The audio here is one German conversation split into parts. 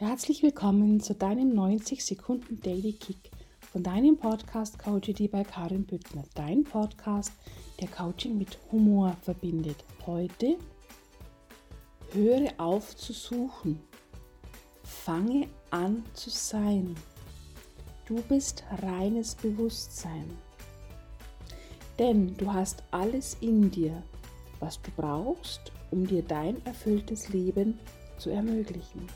Herzlich willkommen zu deinem 90 Sekunden Daily Kick von deinem Podcast Coachity bei Karin Büttner. Dein Podcast, der Coaching mit Humor verbindet. Heute höre auf zu suchen. Fange an zu sein. Du bist reines Bewusstsein. Denn du hast alles in dir, was du brauchst, um dir dein erfülltes Leben zu ermöglichen.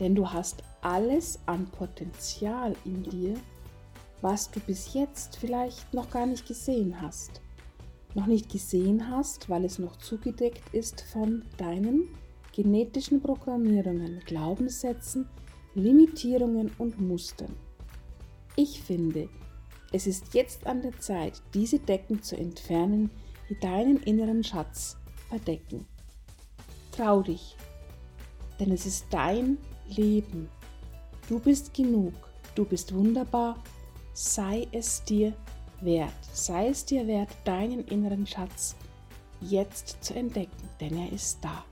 Denn du hast alles an Potenzial in dir, was du bis jetzt vielleicht noch gar nicht gesehen hast. Noch nicht gesehen hast, weil es noch zugedeckt ist von deinen genetischen Programmierungen, Glaubenssätzen, Limitierungen und Mustern. Ich finde, es ist jetzt an der Zeit, diese Decken zu entfernen, die deinen inneren Schatz verdecken. Trau dich, denn es ist dein Leben. Du bist genug, du bist wunderbar, sei es dir wert, sei es dir wert, deinen inneren Schatz jetzt zu entdecken, denn er ist da.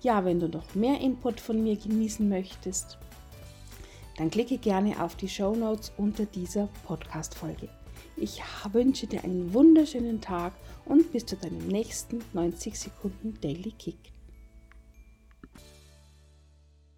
Ja, wenn du noch mehr Input von mir genießen möchtest, dann klicke gerne auf die Show Notes unter dieser Podcast-Folge. Ich wünsche dir einen wunderschönen Tag und bis zu deinem nächsten 90 Sekunden Daily Kick.